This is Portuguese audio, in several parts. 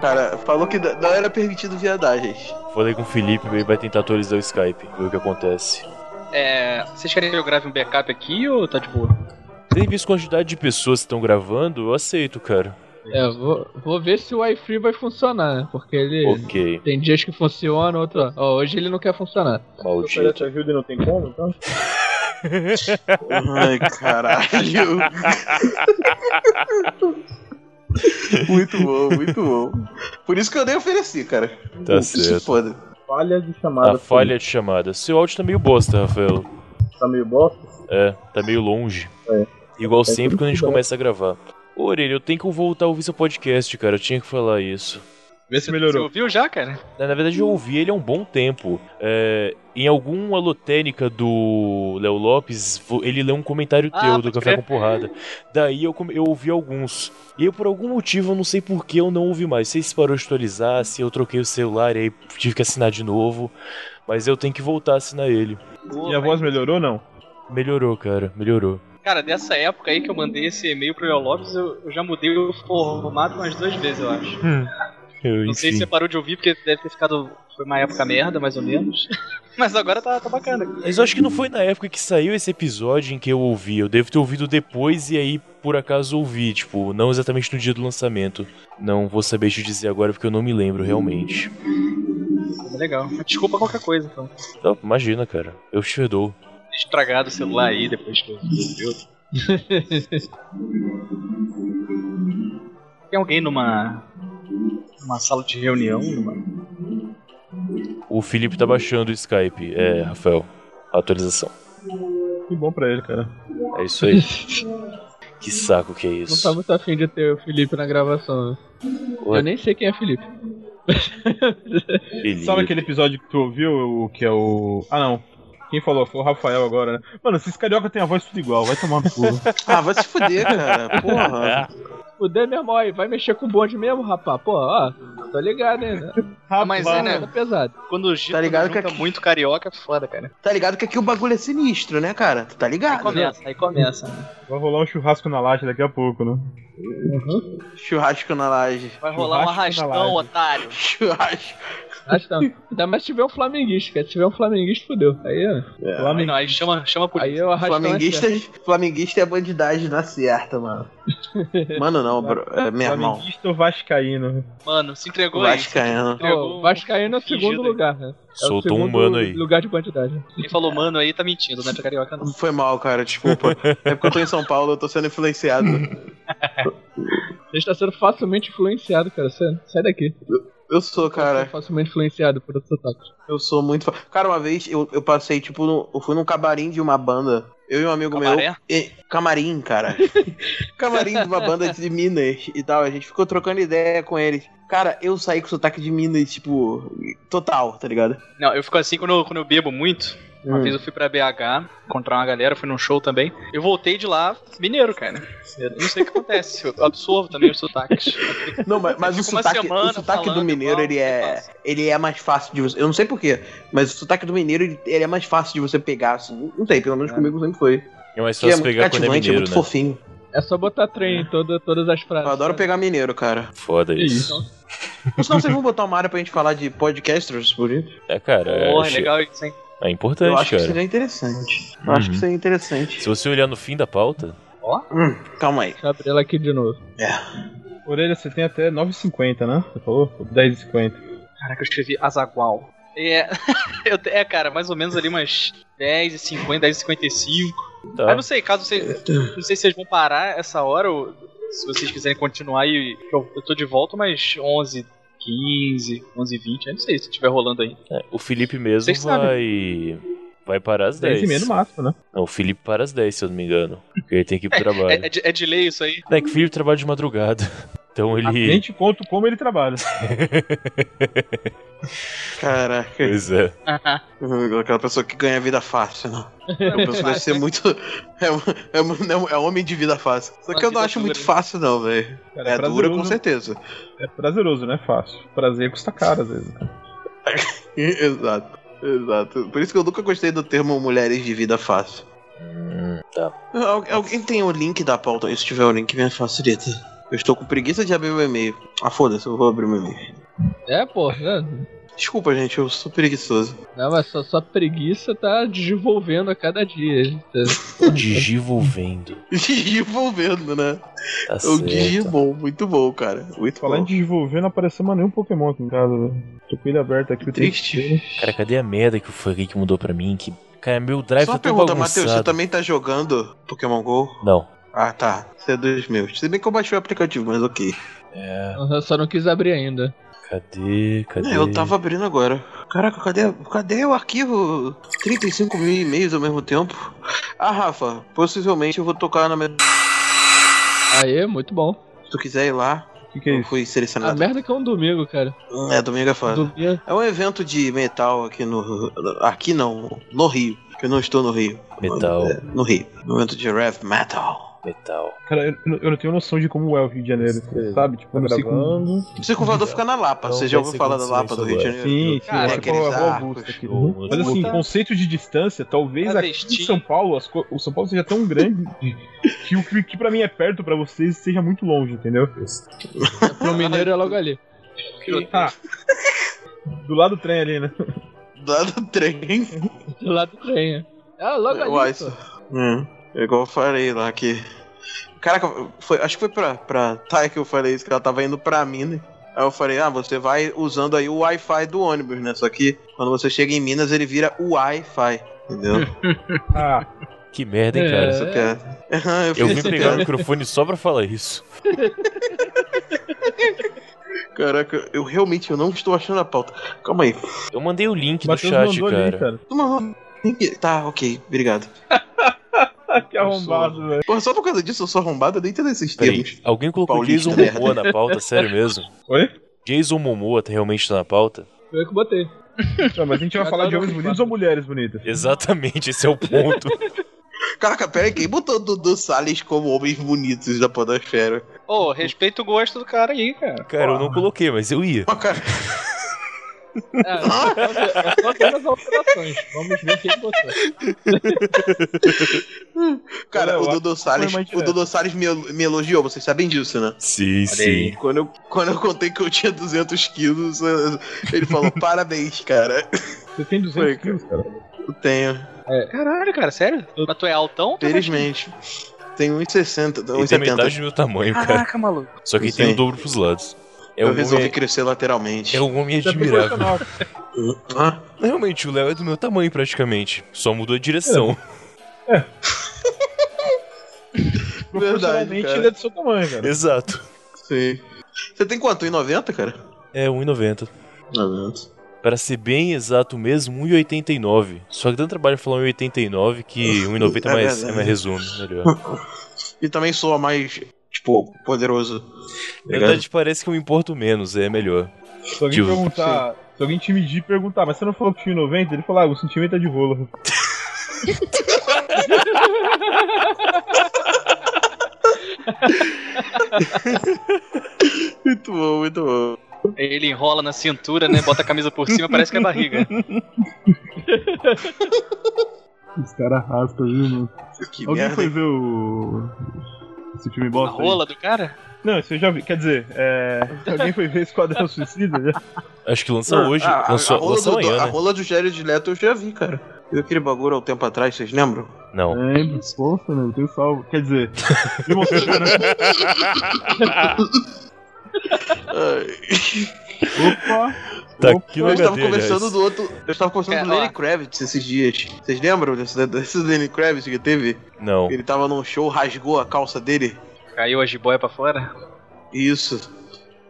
Cara, falou que não era permitido viadagens. Falei com o Felipe, ele vai tentar atualizar o Skype, ver o que acontece. É. Vocês querem que eu grave um backup aqui ou tá de boa? Tem visto a quantidade de pessoas que estão gravando, eu aceito, cara. É, vou, vou ver se o Wi-Fi vai funcionar, né? Porque ele. Ok. Tem dias que funciona, outro. Ó, hoje ele não quer funcionar. Maldito. ajuda e não tem como, então? Ai, caralho. muito bom, muito bom. Por isso que eu nem ofereci, cara. Tá Se certo. foda. Falha de chamada. A falha de chamada. Seu áudio tá meio bosta, Rafael. Tá meio bosta? É, tá meio longe. É. Igual sempre quando a gente começa a gravar. Ô, Orelha, eu tenho que voltar a ouvir seu podcast, cara. Eu tinha que falar isso. Vê se Você melhorou. ouviu já, cara? Na na verdade, eu ouvi ele há um bom tempo. É, em algum alotênica do Léo Lopes, ele leu um comentário Ah, teu do Café crer. com Porrada. Daí eu, eu ouvi alguns. E eu, por algum motivo, eu não sei por que eu não ouvi mais. Sei se parou de atualizar, se eu troquei o celular e aí tive que assinar de novo. Mas eu tenho que voltar a assinar ele. Minha voz melhorou ou não? Melhorou, cara, melhorou. Cara, dessa época aí que eu mandei esse e-mail pro Léo Lopes, eu, eu já mudei o formato umas duas vezes, eu acho. Eu, Não sei se você parou de ouvir, porque deve ter ficado. Foi uma época merda, mais ou menos. Mas agora tá, tá bacana. Mas eu acho que não foi na época que saiu esse episódio em que eu ouvi. Eu devo ter ouvido depois e aí, por acaso, ouvi. Tipo, não exatamente no dia do lançamento. Não vou saber te dizer agora porque eu não me lembro realmente. Legal. Desculpa qualquer coisa, então. Então, imagina, cara. Eu te perdoo. Estragado o celular aí depois que eu ouviu. Tem alguém numa. numa sala de reunião? Numa... O Felipe tá baixando o Skype. É, Rafael. Atualização. Que bom pra ele, cara. É isso aí. que saco que é Não isso. tá muito afim de ter o Felipe na gravação. né? Ué, Eu nem sei quem é Felipe. Felipe. Sabe aquele episódio que tu ouviu, o que é o. Ah, não. Quem falou? Foi o Rafael agora, né? Mano, esses carioca têm a voz tudo igual, vai tomar no cu. Ah, vai se fuder, cara. Porra. Fuder mesmo, aí, vai mexer com o bonde mesmo, rapaz? Pô, ó, tô ligado, hein? né? Rapaz, mas é, né? Tá pesado. Quando o Gito Tá ligado junta que aqui- muito carioca, é foda, cara. Tá ligado que aqui o bagulho é sinistro, né, cara? Tu tá Aí ligado? começa, aí começa. Vai rolar um churrasco na laje daqui a pouco, né? Churrasco na laje. Vai rolar um Churrasco na arrastão, otário. Churrasco. Acho que não. Ainda mais se tiver um flamenguista, cara. Se tiver um flamenguista, fudeu. Aí, ó. É. Aí, não, aí chama, chama por Aí eu arrasto Flamenguista, flamenguista é bandidagem na certa, mano. Mano, não, bro. É meu irmão. Flamenguista ou vascaíno? Mano, se entregou aí. Vascaíno. Entregou O Vascaíno é o fingido segundo aí. lugar, né? É Soltou um mano aí. lugar de bandidagem. Quem falou mano aí tá mentindo, não é pra carioca não. Foi mal, cara, desculpa. É porque eu tô em São Paulo, eu tô sendo influenciado. Você está sendo facilmente influenciado, cara. Sai daqui. Eu sou, cara. é facilmente influenciado por outros sotaques. Eu sou muito. Cara, uma vez eu, eu passei, tipo, no- eu fui num camarim de uma banda. Eu e um amigo Camaré? meu. e- camarim, cara. camarim de uma banda de Minas e tal. A gente ficou trocando ideia com eles. Cara, eu saí com sotaque de Minas, tipo, total, tá ligado? Não, eu fico assim quando eu, quando eu bebo muito. Uma Hum. vez eu fui pra BH encontrar uma galera, fui num show também. Eu voltei de lá mineiro, cara. Eu não sei o que acontece. Eu absorvo também os sotaques. Não, mas, mas o sotaque, o sotaque do mineiro, igual, ele é, ele é mais fácil de você. Eu não sei porquê, mas o sotaque do mineiro, ele, ele é mais fácil de você pegar, assim. Não sei, pelo menos comigo sempre foi. É mais é fácil muito pegar quando é cativante, é mineiro, muito né? fofinho. É só botar trem em toda, todas as frases. Eu adoro pegar mineiro, cara. Foda isso. isso? Mas não, vocês vão botar uma área pra gente falar de podcasters, por isso? É, cara, é, Porra, acho- legal isso, hein? É importante, Eu acho que cara. seria interessante. Eu acho que Uhum. seria interessante. Se você olhar no fim da pauta, Hum, calma aí. Deixa eu abrir ela aqui de novo. Orelha, você tem até 9,50, né? Você falou? 10,50. Caraca, eu escrevi Azagual. É, eu, te- é, cara, mais ou menos ali umas 10 e 50, 10 e 55. tá. Mas não sei, caso vocês. Não sei se vocês vão parar essa hora ou se vocês quiserem continuar aí. Eu, eu tô de volta umas 11, 15, 11 20. Eu não sei se tiver rolando aí. É, o Felipe mesmo Vocês sabem. vai. Vai parar às 10 10. e meia no máximo, né? Não, o Felipe para às 10, se eu não me engano. Porque ele tem que ir pro trabalho. É, é, de, é delay isso aí? É que o Felipe trabalha de madrugada. Então ele. Nem te conto como ele trabalha. Caraca. Pois é. Aquela pessoa que ganha vida fácil, não. É uma pessoa que deve ser muito. É, um- é, um- é um homem de vida fácil. Só que eu não acho muito fácil, não, velho. Cara, É dura com certeza. É prazeroso, não é fácil. Prazer custa caro às vezes. Exato. Exato. Por isso que eu nunca gostei do termo mulheres de vida fácil. Hum, tá. Al- alguém tem o link da pauta? Se tiver o link, me facilita. Eu estou com preguiça de abrir meu e-mail. Ah, foda-se, eu vou abrir meu e-mail. É, pô. né? Desculpa, gente, eu sou preguiçoso. Não, mas sua, sua preguiça tá desenvolvendo a cada dia. Digivolvendo. Desenvolvendo, né? Tá É o. Digimon, muito bom, cara. Muito Falar em desenvolver, não apareceu mais nenhum Pokémon aqui em casa, velho. Tô com ele aberto aqui Triste. Cara, cadê a merda que foi que mudou pra mim? Que... Cara, meu drive Só tá tão pergunta, Matheus, você também tá jogando Pokémon GO? Não. Ah, tá. Você é dos meus. Se bem que eu baixei o aplicativo, mas ok. É. Eu só não quis abrir ainda. Cadê? Cadê? É, eu tava abrindo agora. Caraca, cadê, cadê o arquivo? 35 mil e-mails ao mesmo tempo? Ah, Rafa, possivelmente eu vou tocar na minha... Aê, muito bom. Se tu quiser ir lá, O que, que é eu isso? fui A selecionado. merda que é um domingo, cara. É, domingo é foda. Domingo. É um evento de metal aqui no. Aqui não, no Rio. Que eu não estou no Rio. Metal. É, no Rio. Um evento de rap metal. Metal. Cara, eu, não- eu não tenho noção de como é o Rio de Janeiro, você sabe? Tipo, como... O circulador fica na Lapa. Não, Você já ouviu falar da Lapa do Rio de. Janeiro? Sim, sim, Cara, é aqueles arcos. Ou- Mas assim, conceito de distância, talvez aqui em São Paulo, co- o São Paulo seja tão grande que o que, que pra mim é perto pra vocês seja muito longe, entendeu? Pro mineiro é logo ali. Ah, do lado do trem ali, né? Lá do trem. Do lado do trem. é. Ah, logo ali. Uai, pô. isso. Hum, igual eu falei lá que. Caraca, foi, acho que foi pra, pra Thay que eu falei isso, que ela tava indo pra Minas. Aí eu falei, ah, você vai usando aí o Wi-Fi do ônibus, né? Só que quando você chega em Minas, ele vira o Wi-Fi. Entendeu? Ah, Que merda, hein, É. cara? Essa piada. eu Eu vim pegar o microfone só pra falar isso. Caraca, eu realmente eu não estou achando a pauta. Calma aí. Eu mandei o link do Matheus chat, cara. ali, cara. Tá, ok, obrigado. que arrombado, velho. Porra, só por causa disso eu sou arrombado, eu nem entendo esses Peraí, termos. alguém colocou Paulista, Jason. Momoa na pauta? Sério mesmo? Oi? Jason Momoa tá- realmente tá na pauta? Foi eu que botei. Não, mas a gente vai falar de adoro homens bonitos ou mulheres bonitas? Exatamente, esse é o ponto. Caraca, pera aí, quem botou Dudu Salles como homens bonitos da podosfera? Ô, respeita o gosto do cara aí, cara. Cara, eu não coloquei, mas eu ia. Ah, cara, É, é só ver as alterações. Vamos ver quem botou. cara Eu o Dudu Salles, o Dudu Salles me, me elogiou, vocês sabem disso, né? Sim, sim. Quando eu, quando eu contei que eu tinha 200 quilos, ele falou, parabéns, cara. Você tem 200 Foi, quilos, cara. Eu tenho, Caralho, cara, sério? Mas tu é altão? felizmente. Tenho 1,60, Ele tem metade 1,70. do meu tamanho, cara. Caraca, maluco. Só que ele Sim. tem o dobro pros lados. É Eu um resolvi homem, crescer lateralmente. é um homem Isso é. Ah, Realmente, o Léo é do meu tamanho praticamente. Só mudou a direção. Proporcionalmente cara. ele é do seu tamanho, cara. Exato. sim. Você tem quanto? 1,90, cara? É 1,90. 90. Para ser bem exato mesmo, 1,89. Só que dá trabalho falar 1,89 que 1,90 é É mais, verdade. é mais resumo, melhor. E também soa mais, tipo, poderoso. Na verdade, parece que eu me importo menos, é melhor. Se alguém perguntar, se alguém te medir e perguntar, mas você não falou que tinha 90? Ele falou, ah, o sentimento é de rolo. Muito bom, muito bom. Ele enrola na cintura, né? Bota a camisa por cima, parece que é barriga. Os caras raspam, viu, mano? Que Alguém merda. foi ver o. Esse filme A bosta? aí? rola do cara? Não, isso eu já vi. Quer dizer, é... alguém foi ver Esquadrão Suicida já? Acho que lança Ah, hoje. a, a, lançou, a rola lança do, amanhã, a né? rola do Jared Leto eu já vi, cara. Viu aquele bagulho há um tempo atrás, vocês lembram? Não. Lembro, poxa, né? Tem salvo. Quer dizer, me mostrou, né? Opa! Tá aqui no Eu estava HD, conversando do outro. Eu estava conversando É, do Lenny. Kravitz esses dias. Vocês lembram desse, desse Lenny Kravitz que teve? Não. Ele tava num show, rasgou a calça dele. Caiu a jiboia pra fora? Isso.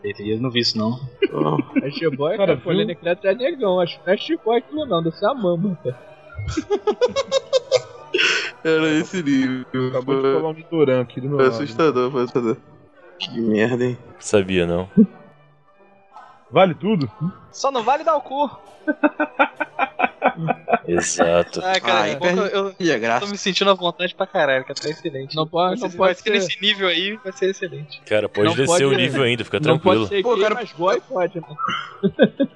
Eu não vi isso, não. Oh, A G-Boy, Cara, foi viu? Lenny Kravitz é negão. Acho que não é G-Boy aquilo não, deve ser a mama. cara. era esse nível. Acabou de falar um Nidoran aqui do meu foi lado. assustador, foi assustador. Que merda, hein? Sabia, não? Vale tudo? Só não vale dar o cu. Exato. Ah, cara, Aí é bom que eu, eu E a tô graça. me sentindo à vontade pra caralho, que tá excelente. Não pode, não ser, pode ser nesse nível aí, vai ser excelente. Cara, pode Não descer pode- o nível ainda, fica Não tranquilo. pode ser Pô, cara- mas goi pode, né?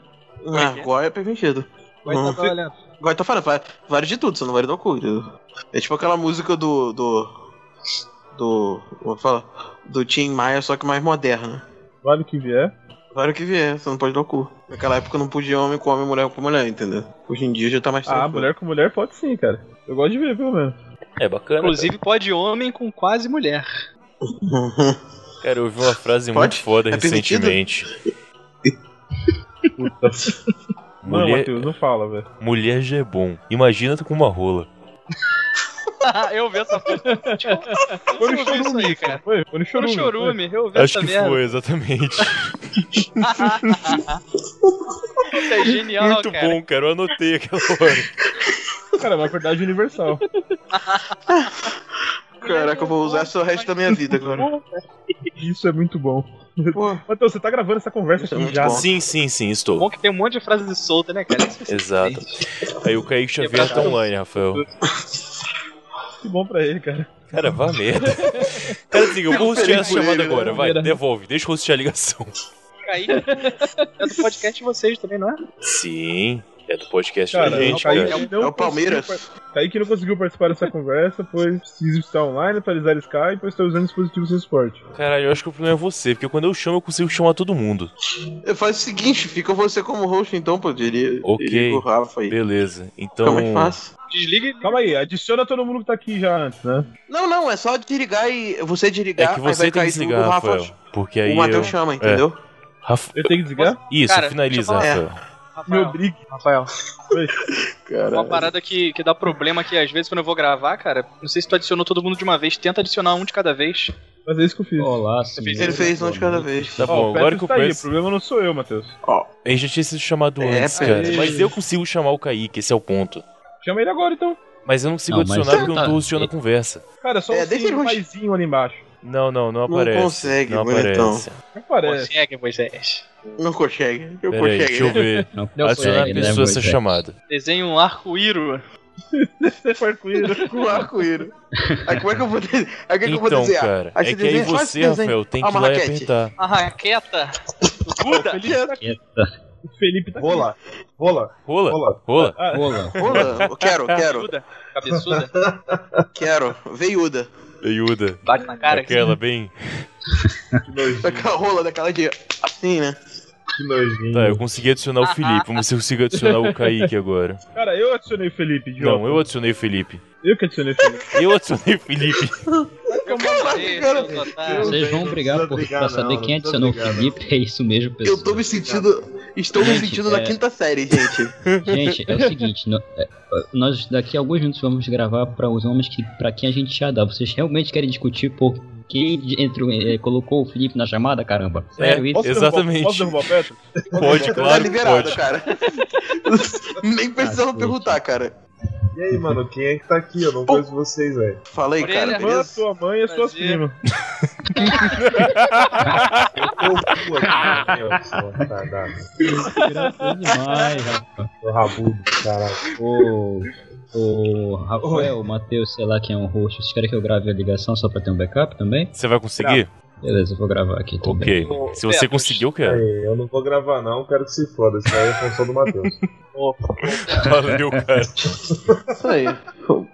Ah, Goi é permitido. Tá. Goi tá falando, vai- vale de tudo, você não vale do cu. entendeu? É tipo aquela música do. do. do. como fala? Do Tim Maia, só que mais moderna. Vale o que vier. Vale o que vier, você não pode dar o cu. Naquela época não podia homem com homem, mulher com mulher, entendeu? Hoje em dia já tá mais Ah, tranquilo. mulher com mulher pode sim, cara. Eu gosto de ver, pelo menos. É bacana. Inclusive, pode homem com quase mulher. Cara, eu ouvi uma frase Pode? muito foda É recentemente. Puta. Não, Mulher, Matheus, não fala, velho. mulher já é bom. Imagina tu com uma rola. eu vi essa foto. Foi no aí, cara. Foi, foi no Foi no chorume. chorume, eu vi Acho essa que merda. foi, exatamente. Isso é genial, muito cara. bom, cara. Eu anotei aquela hora. Cara, é uma verdade universal. Caraca, eu vou usar isso o resto da minha vida agora. Isso é muito bom. Pô, Matheus, você tá gravando essa conversa Isso é aqui muito já. bom. Sim, sim, sim, estou. Bom que tem um monte de frases soltas, né, cara? É Exato. Aí o Kaique Xavier tá online, Rafael. Que bom pra ele, cara. Cara, vá merda. Cara, assim, eu vou hostear essa chamada né? agora. Vai, devolve. Deixa eu hostear a ligação. Kaique. É do podcast de vocês também, não é? Sim, é do podcast Cara, da gente, o Kaique cara. não É o Palmeiras. Kaique não conseguiu participar dessa conversa, pois precisa estar online, atualizar o Skype, pois está usando dispositivos sem suporte. Caralho, eu acho que o problema é você, porque quando eu chamo, eu consigo chamar todo mundo. eu faço o seguinte, fica você como host então, pô, diria. Ok. diria o Rafa aí. Beleza. Fica Então. mais fácil. Desliga e Calma aí, adiciona todo mundo que tá aqui já antes, né? Não, não, é só desligar e você É desligar, que aí você vai tem que desligar, o Rafa, Rafael. Porque aí. o Matheus eu... chama, entendeu? Rafa... Eu tenho que desligar? Isso, Cara, finaliza, eu Rafael. Me Rafael, obrigue. Rafael, uma Caralho. parada que, que dá problema aqui, às vezes, quando eu vou gravar, cara. Não sei se tu adicionou todo mundo de uma vez. Tenta adicionar um de cada vez. Mas é isso que eu fiz. Olá, sim. Ele fez um de cada vez. Tá Ó, bom, o agora que o tá aí, o Petros. problema não sou eu, Matheus. Ele já tinha sido chamado É, antes, cara. Mas eu consigo chamar o Kaique, esse é o ponto. Chama ele agora, então. Mas eu não consigo Não, adicionar porque eu não tô tá- hosteando a conversa. Cara, só É, um deixa ele um paizinho ali embaixo. Não, não, não Não aparece. consegue, não bonitão. aparece. Não parece. Consegue, Moisés. Não consegue. Eu Pera aí, deixa eu consegue. ver. Não Não Adicionar a consegue, né, pessoa essa chamada. Desenha um arco-íro. Você foi arco-íris. Com arco-íris. Aí como é que eu vou desenhar? Aí o que, que eu vou Então, desenhar? cara, Aí é que aí você. Rafael, tem que ir lá e apertar. A raqueta. Buda. O Felipe tá aqui. Rola, rola, Rola? rola. Rola? Rola. Rola, eu quero, quero. Cabeçuda. quero. Veiuda. Veiuda. Bate na cara. Aquela bem. Que nojinho, Daquela rola, daquela de. Assim, né? que nojinho. Tá, eu consegui adicionar o Felipe. Vamos ver se eu consigo adicionar o Kaique agora. Cara, eu adicionei o Felipe, idiota. Não, eu adicionei o Felipe. Eu que adicionei o Felipe. Eu adicionei o Felipe. Eu mandei, cara. Vocês vão brigar por, brigar, pra saber não, quem adicionou o Felipe. É isso mesmo, pessoal. Eu tô me sentindo. Estou me Gente, sentindo na é- quinta série, gente. Gente, é o seguinte, é, nós daqui a alguns minutos vamos gravar para os homens que para quem a gente já dá. Vocês realmente querem discutir por quem de- entre, é, colocou o Felipe na chamada, caramba? Sério isso? Posso Exatamente. Derrubar, posso derrubar o Petro? Pode, tá claro que liberado, pode. cara. Nem precisava Ah, perguntar, cara. E aí, mano, quem é que tá aqui? Eu não conheço vocês, velho. Fala aí, Orelha. cara, beleza? sua mãe e as suas demais, rapaz. Seu rabudo, caralho. Ô, ô, Rafael, Matheus, sei lá quem é um host. Vocês querem que eu grave a ligação só pra ter um backup também? Você vai conseguir? Beleza, eu vou gravar aqui também. Ok. Se você conseguir, eu quero. Aí, eu não vou gravar não, quero que se foda. Isso aí é função do Matheus. Valeu, cara. Isso aí.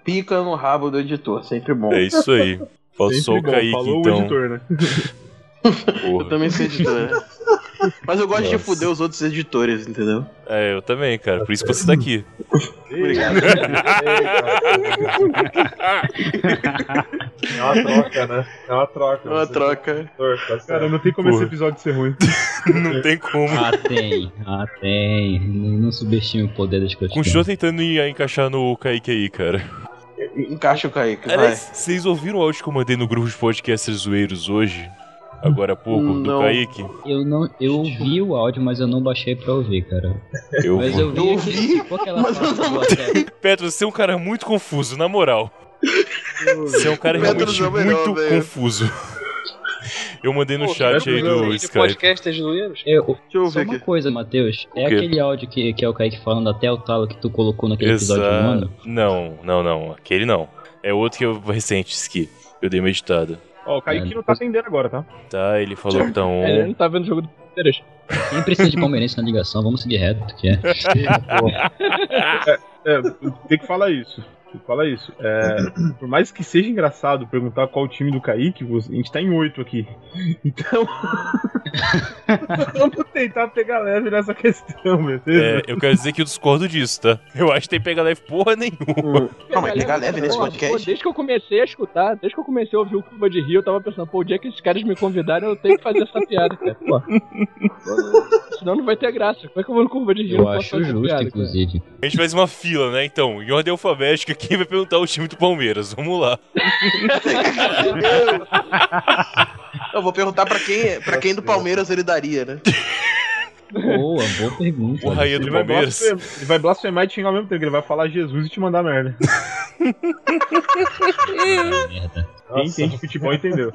Pica no rabo do editor, sempre bom. É isso aí. Faltou só o Kaique, falou o então. editor, né? Eu também sou editor, né? Mas eu gosto de Nossa. fuder os outros editores, entendeu? É, eu também, cara. Por isso que você tá aqui. Obrigado. É uma troca, né? É uma troca. É uma troca. é editor, tá. Cara, não tem como Porra. esse episódio ser ruim. Não tem como. Ah, tem. Ah, tem. Não, não subestime o poder das coisas. Continua tentando en- encaixar no Kaique aí, cara. Encaixa o Kaique, vai. Aliás, vocês ouviram o áudio que eu mandei no grupo de podcasters zoeiros hoje? Agora há pouco, do Não. Kaique? Eu não, eu ouvi o áudio, mas eu não baixei pra ouvir, cara. Eu Mas vou. eu vi, Eu aquela mas eu não do hotel. Petro, você é um cara muito confuso, na moral. Você é um cara Petro realmente é melhor, muito velho. confuso. Eu mandei no Pô, chat aí do de Skype. podcasters zoeiros? Eu, Deixa eu só ver uma aqui. coisa, Matheus. É aquele áudio que, que é o Kaique falando até o talo que tu colocou naquele episódio do Exato. ano. Não, não, não. Aquele não. É outro que eu recente, Ski. Eu dei uma editada. Ó, o Kaique não tá atendendo agora, tá? Tá, ele falou que tá on. Ele não tá vendo o jogo do Palmeiras. Quem precisa de palmeirense na ligação, vamos seguir reto, que é. É, tem que falar isso. Tem que falar isso. É, por mais que seja engraçado perguntar qual o time do Kaique, a gente tá em oito aqui. Então. vamos tentar pegar leve nessa questão, beleza? É, eu quero dizer que eu discordo disso, tá? Eu acho que tem pega leve porra nenhuma. Não, mas pegar leve nesse podcast. pô, desde que eu comecei a escutar, desde que eu comecei a ouvir o Curva de Rio, eu tava pensando, pô, o dia que esses caras me convidaram, eu tenho que fazer essa piada, cara. Pô. Senão não vai ter graça. Como é que eu vou no Curva de Rio? Eu acho justo, piada, cara? inclusive. A gente faz uma fila, né? Então, em ordem alfabética, quem vai perguntar o time do Palmeiras? Vamos lá. Eu vou perguntar pra quem, pra quem do Palmeiras ele daria, né? Boa, boa pergunta. O Raia Ele do vai, Palmeiras. blasfemar, ele vai blasfemar e te xingar ao mesmo tempo. Ele vai falar Jesus e te mandar merda. Merda. Quem entende futebol entendeu.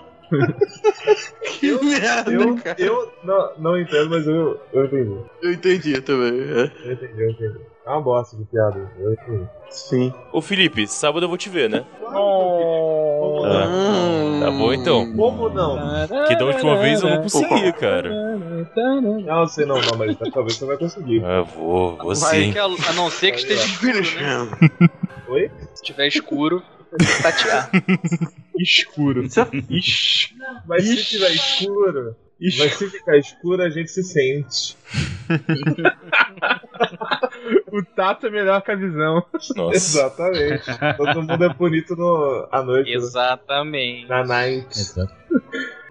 Que merda, Eu, cara. eu não, não entendo, mas eu, eu entendi. Eu entendi também. é. Eu entendi, eu entendi. É uma bosta de piada. Sim. Ô Felipe, sábado eu vou te ver, né? Como Ah, tá bom então. Como não? Que da última vez eu não consegui, cara. Não, sei não, não, mas dessa vez você vai conseguir. Ah, vou, vou Vai, sim. Que a, a não ser que esteja escuro, né? Oi? Se tiver escuro, tem que tatear. Escuro. Isso é- Ixi. Mas se tiver escuro, mas se ficar escuro, a gente se sente. O tato é melhor que a visão. Nossa. Exatamente. Todo mundo é bonito no, à noite. né? Exatamente. Na night. Exato.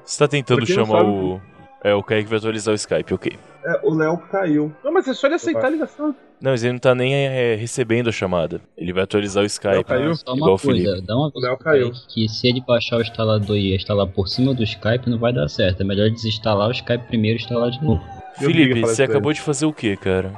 Você tá tentando chamar o. É, o Kaique vai atualizar o Skype, ok. É, o Léo caiu. Não, mas é só ele aceitar a ligação. Não, mas ele não tá nem é, recebendo a chamada. Ele vai atualizar o Skype. caiu? Só Igual uma Felipe. coisa, dá uma O Léo pro caiu. Que se ele baixar o instalador e instalar por cima do Skype, não vai dar certo. É melhor desinstalar o Skype primeiro e instalar de novo. Felipe, você acabou de fazer o quê, cara?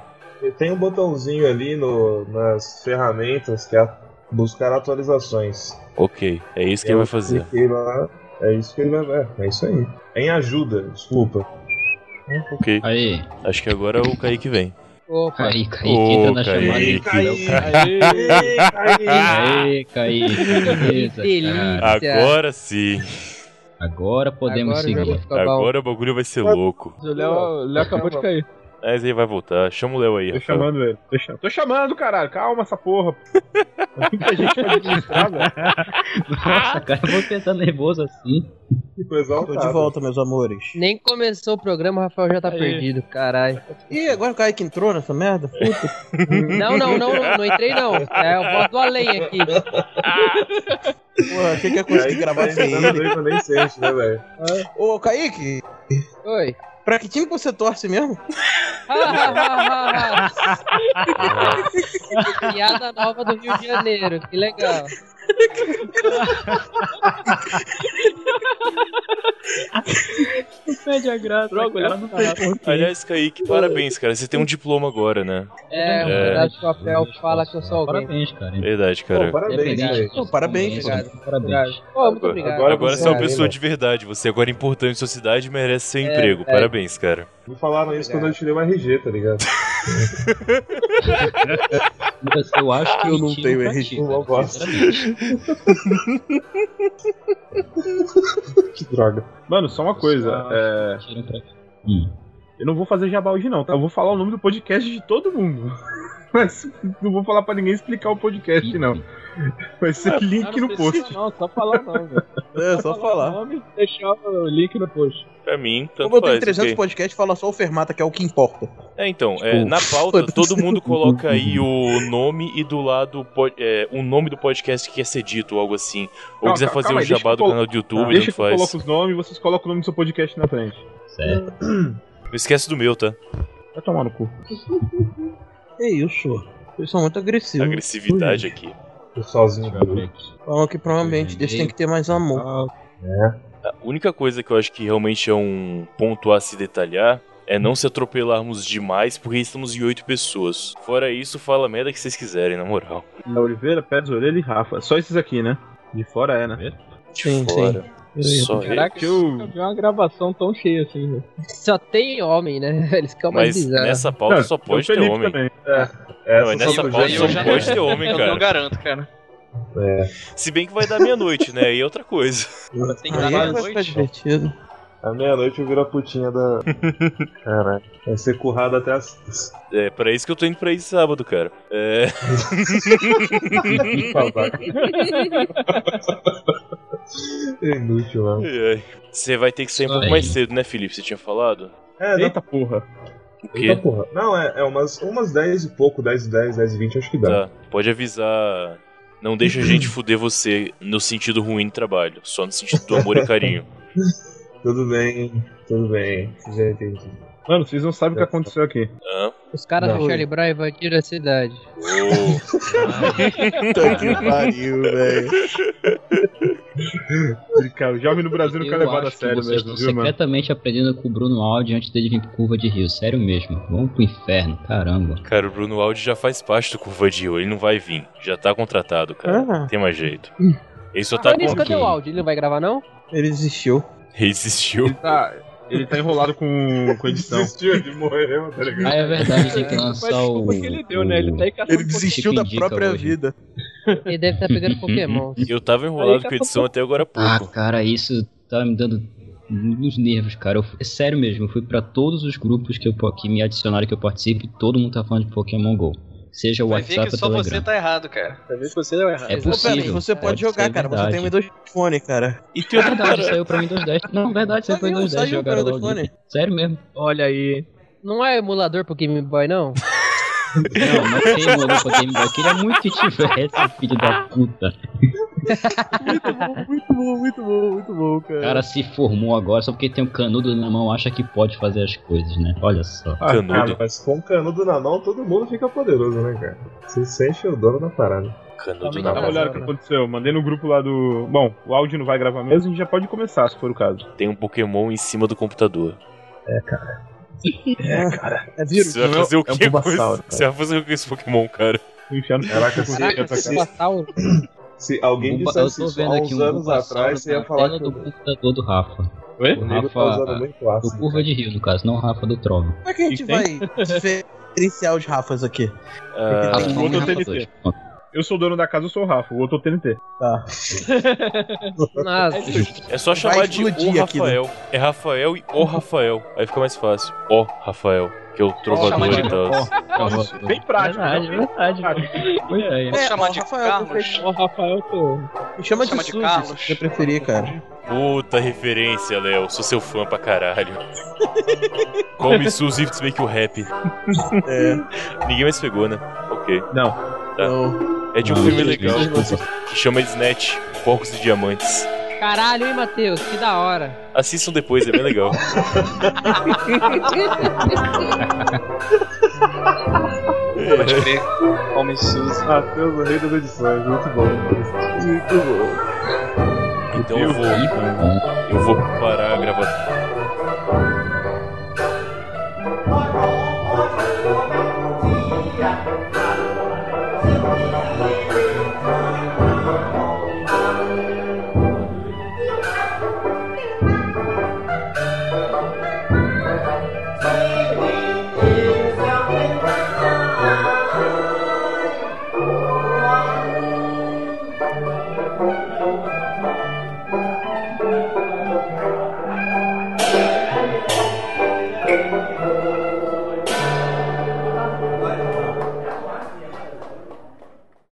Tem um botãozinho ali no, nas ferramentas que é buscar atualizações. Ok, é isso que ele vai fazer. Lá, é isso que ele vai ver. É isso aí. Em ajuda, desculpa. Ok, Aí, acho que agora o Kaique vem. Opa. Kaique, Kaique Ô, entra na Kaique. chamada. Aê. Aí, Kaique, beleza, delícia. cara. Agora sim. Agora podemos Agora seguir. Agora o bagulho vai ser louco. O Léo acabou de cair. Mas ele vai voltar. Chama o Léo aí, Tô Rafael. chamando ele. Tô, cha- tô chamando, caralho. Calma essa porra. Muita gente pra administrar, velho. Nossa, cara, eu vou pensar nervoso assim. Tô de volta, meus amores. Nem começou o programa, o Rafael já tá Aí. perdido, caralho. Ih, agora o Kaique entrou nessa merda? Puta. Não, não, não, não, não entrei não. É o voz do além aqui. Porra, achei que ia conseguir gravar sem ele. ele. Nem sente, né, velho? Ô, Kaique, Oi. Pra que time que você torce mesmo? Piada nova do Rio de Janeiro, que legal. Pede a graça. Droga, cara, não tem Aliás, Kaique, parabéns, cara. Você tem um diploma agora, né? É, na verdade o papel fala que eu sou alguém. Parabéns, cara. Verdade, cara. Pô, parabéns, disso, Pô, parabéns, obrigado, Obrigado. Parabéns. Pô, muito obrigado. Agora Agora você é uma é, pessoa de verdade. Você agora é importante em sociedade e merece seu É, emprego. é. Parabéns, cara. Me falaram isso quando eu tirei o RG, tá ligado? Mas Eu acho que Eu não tenho RG. ti, Eu cara, gosto. sinceramente. Que droga. Mano, só uma coisa. É. Hum. eu não vou fazer jabá hoje, não, tá? Eu vou falar o nome do podcast de todo mundo. Mas não vou falar pra ninguém explicar o podcast, não. Vai ser link no post. Não, só falar não, velho. É, só o falar. nome deixar o link no post. Pra mim, Eu tanto botei faz. 300 ok. podcasts fala só o Fermata, que é o que importa. É, então, é, na pauta, todo mundo coloca aí o nome e do lado é, o nome do podcast que quer ser dito, ou algo assim. Ou Calma, quiser calma, fazer calma o deixa jabá eu do colo- canal do YouTube, Deixa tanto que eu faz. coloco os nomes e vocês colocam o nome do seu podcast na frente. Certo. Não esquece do meu, tá? Vai tomar no cu. É isso. Eles são muito agressivos. Agressividade aqui. Tô sozinho. Deixa. Falam que provavelmente eles têm que ter mais amor. A única coisa que eu acho que realmente é um ponto a se detalhar é não se atropelarmos demais, porque estamos em oito pessoas. Fora isso, fala a merda que vocês quiserem, na moral. Da Oliveira, Pérez, Orelha e Rafa. Só esses aqui, né? De fora é, né? Sim, sim. Fora. Só Caraca, Que eu eu- vi uma gravação tão cheia assim. né? Só tem homem, né? Eles ficam mais Mas bizarros. nessa pauta Não, só pode ter homem. também. Não, nessa pauta só eu já- pode ter homem, Eu cara. não garanto, cara. É. Se bem que vai dar meia-noite, né? É outra coisa. Tem que dar Aí na vai ficar noite. divertido. À meia-noite eu viro a putinha da. Caraca. Vai ser currado até as. É, pra isso que eu tô indo pra esse sábado, cara. É. É inútil, mano. Você vai ter que sair um pouco mais cedo, né, Felipe? Você tinha falado? É, dá Eita porra. O Eita quê? porra. Não, é, é umas, umas 10 e pouco, 10 e 10, 10 e 20, acho que dá. Tá, pode avisar. Não deixa a gente fuder você no sentido ruim do trabalho, só no sentido do amor e carinho. Tudo bem, tudo bem. Já entendi. Mano, vocês não sabem o que aconteceu aqui. Hã? Os caras do Charlie Brown invadiram a cidade. Puta que pariu, velho. Cara, o jovem no Brasil não quer é levado a sério vocês mesmo, estão viu, mano? secretamente aprendendo com o Bruno Aldi antes dele vir pro Curva de Rio. Sério mesmo. Vamos pro inferno, caramba. cara, o Bruno Aldi já faz parte do Curva de Rio, ele não vai vir. Já tá contratado, cara. Ah. Tem mais jeito. Ele só tá Mas nisso, com. cadê o áudio? Ele não vai gravar, não? Ele desistiu. Resistiu. Ele tá, ele tá enrolado com, com edição. Desistiu, ele morreu, tá ligado? Ah, é verdade, tem que lançar o. que ele deu, né? Ele tá aí caçando Ele desistiu da própria hoje. vida. Ele deve estar pegando Pokémon. Eu tava enrolado com a edição até agora há Ah, pouco. cara, isso tá me dando nos nervos, cara. Eu, é sério mesmo, eu fui pra todos os grupos que, eu, que me adicionaram que eu participo e todo mundo tá falando de Pokémon GO. Seja o Vai ver WhatsApp que ou só você Telegram. tá errado, cara. Vai ver que você tá errado. É possível. você pode Pode jogar, cara. Você verdade. tem Windows Phone, cara. E tem É outra verdade, saiu pra Windows 10. Não, verdade, saiu pra Windows 10 saiu pra jogaram Windows logo. Phone. Sério mesmo. Olha aí. Não é emulador pro Game Boy, não? Não, não tem pra Game Boy. Queria muito que tivesse, filho da puta. Muito bom, muito bom, muito bom, muito bom, O cara. cara se formou agora só porque tem um canudo na mão, acha que pode fazer as coisas, né? Olha só. Ah, Canudo. cara, mas com um canudo na mão, todo mundo fica poderoso, né, cara? Você sente o dono da parada. Canudo na Dá uma mão. olhada o que aconteceu. Mandei no grupo lá do. Bom, o áudio não vai gravar mesmo, a gente já pode começar, se for o caso. Tem um Pokémon em cima do computador. É, cara. É, é, cara. É vírus. Você vai é fazer o que é um com esse, Você vai fazer o que esse Pokémon, cara? Caraca, se, se, se, se alguém Bumba, dissesse isso há uns um anos atrás, você ia falar que... do computador do Rafa. Oi? O Rafa, tá do Curva cara. de Rio, no caso, não Rafa do Trono. Como é que a gente vai diferenciar os Rafas aqui? Uh, Rafa, não, Rafa 2. Eu sou o dono da casa, eu sou o Rafa, o outro é o TNT. Tá. Nossa. é só Vai chamar de O aqui, né? Rafael. É Rafael e O Rafael. Aí fica mais fácil. O Rafael, que é o trovador e tal. Nossa, bem prático. Verdade, né? verdade. Ideia. Posso É, chamar de Rafael, Carlos? O Rafael, tô. Me chama de de Carlos. se você preferir, cara. Puta referência, Léo. Sou seu fã pra caralho. Come Suzy make you happy. É. Ninguém mais pegou, né? Ok. Não. Tá. Então, É de um filme legal que chama Snatch Porcos e Diamantes. Caralho, hein, Matheus? Que da hora. Assistam depois, é bem legal. Pode crer. Homem Suzy. Matheus, o rei das edições, muito bom. Muito bom. Então eu vou, eu vou parar a gravação.